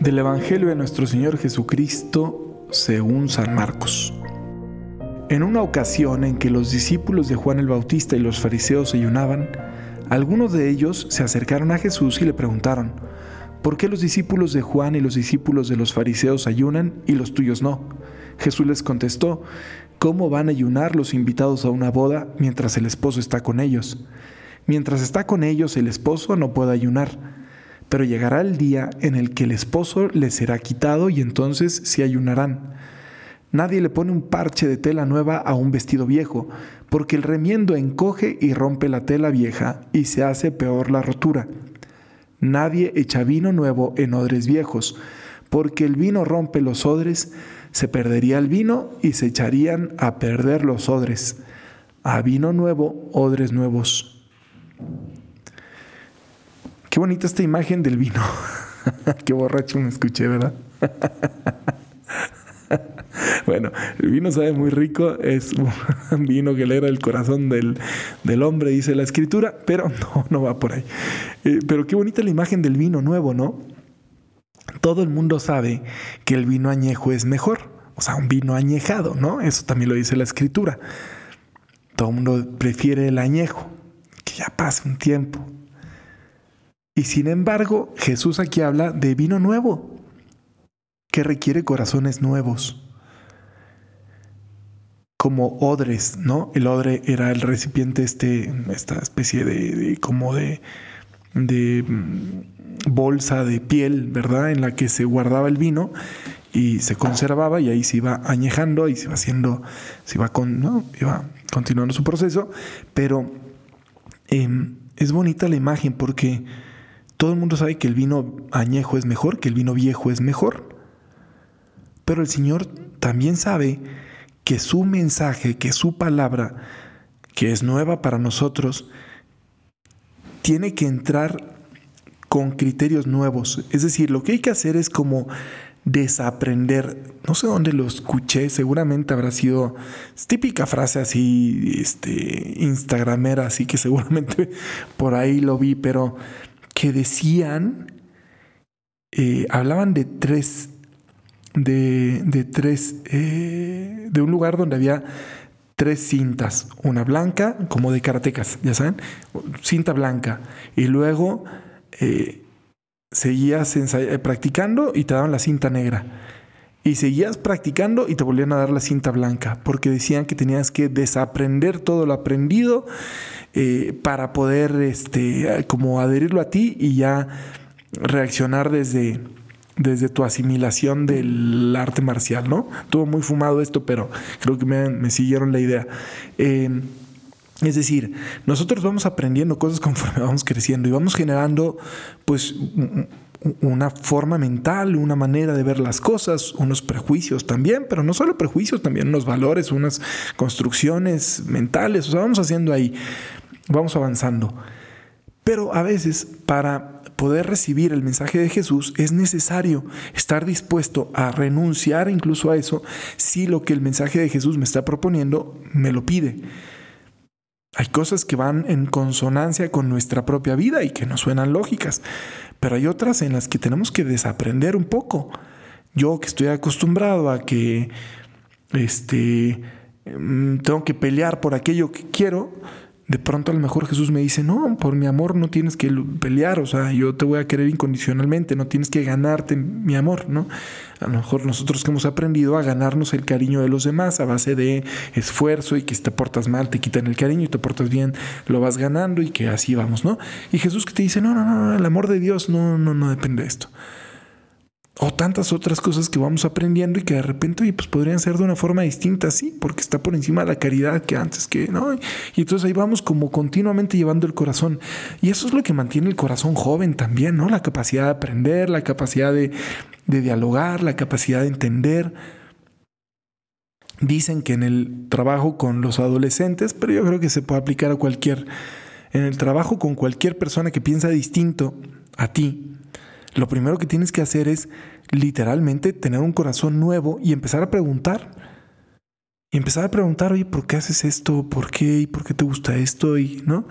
Del Evangelio de nuestro Señor Jesucristo según San Marcos. En una ocasión en que los discípulos de Juan el Bautista y los fariseos ayunaban, algunos de ellos se acercaron a Jesús y le preguntaron, ¿por qué los discípulos de Juan y los discípulos de los fariseos ayunan y los tuyos no? Jesús les contestó, ¿cómo van a ayunar los invitados a una boda mientras el esposo está con ellos? Mientras está con ellos el esposo no puede ayunar, pero llegará el día en el que el esposo les será quitado y entonces se ayunarán. Nadie le pone un parche de tela nueva a un vestido viejo, porque el remiendo encoge y rompe la tela vieja y se hace peor la rotura. Nadie echa vino nuevo en odres viejos, porque el vino rompe los odres, se perdería el vino y se echarían a perder los odres. A vino nuevo, odres nuevos. Qué bonita esta imagen del vino. Qué borracho me escuché, ¿verdad? bueno, el vino sabe muy rico, es un vino que alegra el corazón del, del, hombre, dice la escritura, pero no, no va por ahí. Eh, pero qué bonita la imagen del vino nuevo, ¿no? Todo el mundo sabe que el vino añejo es mejor, o sea, un vino añejado, ¿no? Eso también lo dice la escritura. Todo el mundo prefiere el añejo, que ya pase un tiempo. Y sin embargo, Jesús aquí habla de vino nuevo, que requiere corazones nuevos. Como odres, ¿no? El odre era el recipiente, este, esta especie de, como de, mm, bolsa de piel, ¿verdad? En la que se guardaba el vino y se conservaba y ahí se iba añejando y se iba haciendo, se iba, con, ¿no? iba continuando su proceso, pero em, es bonita la imagen porque todo el mundo sabe que el vino añejo es mejor, que el vino viejo es mejor, pero el Señor también sabe que su mensaje, que su palabra, que es nueva para nosotros, tiene que entrar con criterios nuevos. Es decir, lo que hay que hacer es como desaprender. No sé dónde lo escuché, seguramente habrá sido típica frase así, este, instagramera, así que seguramente por ahí lo vi, pero que decían, eh, hablaban de tres, de, de tres, eh, de un lugar donde había tres cintas, una blanca, como de karatecas, ya saben, cinta blanca, y luego eh, seguías practicando y te daban la cinta negra. Y seguías practicando y te volvían a dar la cinta blanca, porque decían que tenías que desaprender todo lo aprendido eh, para poder este, como adherirlo a ti y ya reaccionar desde, desde tu asimilación del arte marcial, ¿no? Estuvo muy fumado esto, pero creo que me, siguieron la idea. Eh, es decir, nosotros vamos aprendiendo cosas conforme vamos creciendo y vamos generando pues una forma mental, una manera de ver las cosas, unos prejuicios también, pero no solo prejuicios, también unos valores, unas construcciones mentales, o sea, vamos haciendo ahí, vamos avanzando. Pero a veces para poder recibir el mensaje de Jesús es necesario estar dispuesto a renunciar incluso a eso si lo que el mensaje de Jesús me está proponiendo me lo pide. Hay cosas que van en consonancia con nuestra propia vida y que nos suenan lógicas, pero hay otras en las que tenemos que desaprender un poco. Yo que estoy acostumbrado a que este mm, tengo que pelear por aquello que quiero, de pronto a lo mejor Jesús me dice, no, por mi amor no tienes que pelear, o sea, yo te voy a querer incondicionalmente, no tienes que ganarte mi amor, ¿no? A lo mejor nosotros que hemos aprendido a ganarnos el cariño de los demás a base de esfuerzo y que si te portas mal te quitan el cariño y te portas bien lo vas ganando y que así vamos, ¿no? Y Jesús que te dice, no, no, no, el amor de Dios no, no, no depende de esto o tantas otras cosas que vamos aprendiendo y que de repente pues podrían ser de una forma distinta, sí, porque está por encima de la caridad que antes que, ¿no? Y entonces ahí vamos como continuamente llevando el corazón. Y eso es lo que mantiene el corazón joven también, ¿no? La capacidad de aprender, la capacidad de, de dialogar, la capacidad de entender. Dicen que en el trabajo con los adolescentes, pero yo creo que se puede aplicar a cualquier, en el trabajo con cualquier persona que piensa distinto a ti, lo primero que tienes que hacer es literalmente tener un corazón nuevo y empezar a preguntar. Y empezar a preguntar, oye, ¿por qué haces esto? ¿Por qué? ¿Y por qué te gusta esto? Y, ¿no?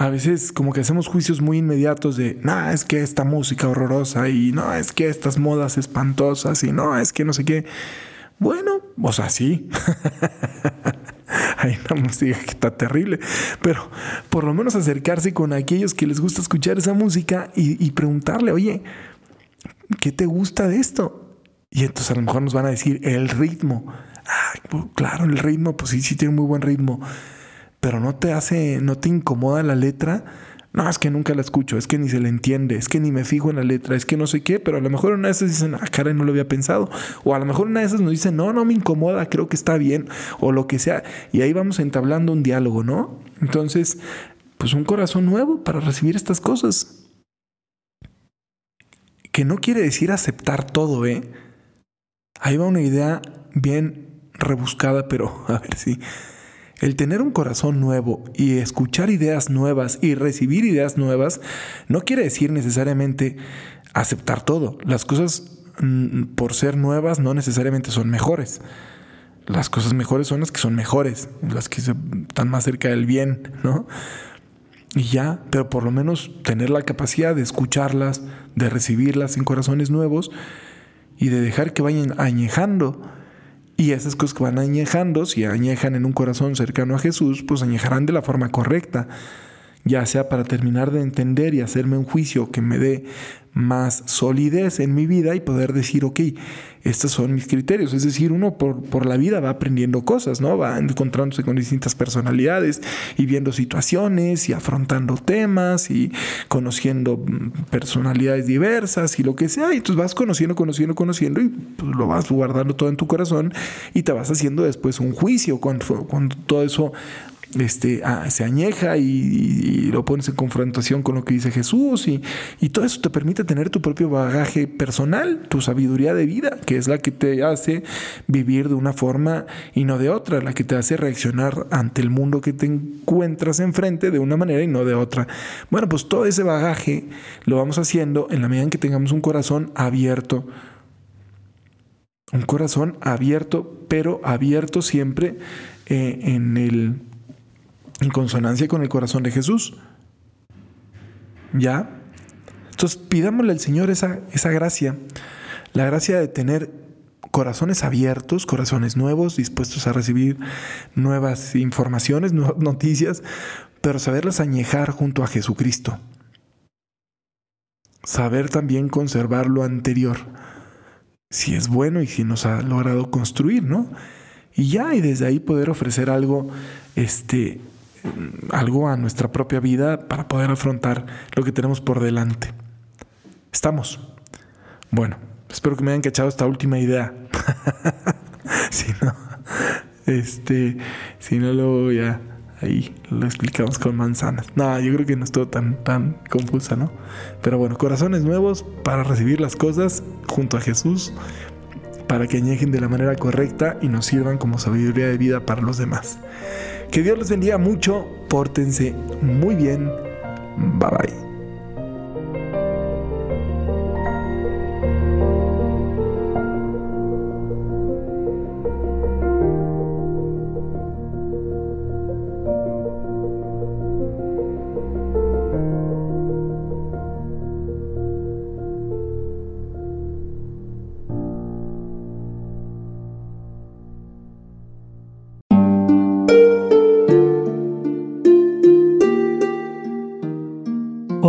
a veces como que hacemos juicios muy inmediatos de, no, es que esta música horrorosa y no, es que estas modas espantosas y no, es que no sé qué. Bueno, o sea, sí. Hay una música que está terrible, pero por lo menos acercarse con aquellos que les gusta escuchar esa música y, preguntarle, oye, ¿qué te gusta de esto? Y entonces a lo mejor nos van a decir el ritmo. Ah, claro, el ritmo, pues sí, sí tiene muy buen ritmo pero no te hace, no te incomoda la letra. No, es que nunca la escucho, es que ni se le entiende, es que ni me fijo en la letra, es que no sé qué, pero a lo mejor una de esas dicen, ah, cara, no lo había pensado. O a lo mejor una de esas nos dicen, no, no me incomoda, creo que está bien, o lo que sea. Y ahí vamos entablando un diálogo, ¿no? Entonces, pues un corazón nuevo para recibir estas cosas. Que no quiere decir aceptar todo, ¿eh? Ahí va una idea bien rebuscada, pero a ver si... El tener un corazón nuevo y escuchar ideas nuevas y recibir ideas nuevas no quiere decir necesariamente aceptar todo. Las cosas mm, por ser nuevas no necesariamente son mejores. Las cosas mejores son las que son mejores, las que están más cerca del bien, ¿no? Y ya, pero por lo menos tener la capacidad de escucharlas, de recibirlas en corazones nuevos y de dejar que vayan añejando y esas cosas que van añejando, si añejan en un corazón cercano a Jesús, pues añejarán de la forma correcta, ya sea para terminar de entender y hacerme un juicio que me dé más solidez en mi vida y poder decir, ok, estos son mis criterios. Es decir, uno por, por, la vida va aprendiendo cosas, ¿no? Va encontrándose con distintas personalidades y viendo situaciones y afrontando temas y conociendo mm, personalidades diversas y lo que sea. Y entonces vas conociendo, conociendo, conociendo y pues, lo vas guardando todo en tu corazón y te vas haciendo después un juicio cuando, cuando todo eso este, se añeja y, lo pones en confrontación con lo que dice Jesús y, y, todo eso te permite tener tu propio bagaje personal, tu sabiduría de vida, que es la que te hace vivir de una forma y no de otra, la que te hace reaccionar ante el mundo que te encuentras enfrente de una manera y no de otra. Bueno, pues todo ese bagaje lo vamos haciendo en la medida en que tengamos un corazón abierto. Un corazón abierto, pero abierto siempre eh, en el en consonancia con el corazón de Jesús. ¿Ya? Entonces pidámosle al Señor esa, esa gracia, la gracia de tener corazones abiertos, corazones nuevos, dispuestos a recibir nuevas informaciones, nuevas noticias, pero saberlas añejar junto a Jesucristo. Saber también conservar lo anterior, si es bueno y si nos ha logrado construir, ¿no? Y ya, y desde ahí poder ofrecer algo este, algo a nuestra propia vida para poder afrontar lo que tenemos por delante. ¿Estamos? Bueno, espero que me hayan cachado esta última idea. si no, este, si no lo ya ahí lo explicamos con manzanas. No, yo creo que no estuvo tan, tan confusa, ¿no? Pero bueno, corazones nuevos para recibir las cosas junto a Jesús, para que añejen de la manera correcta y nos sirvan como sabiduría de vida para los demás. Que Dios les bendiga mucho, pórtense muy bien. Bye bye.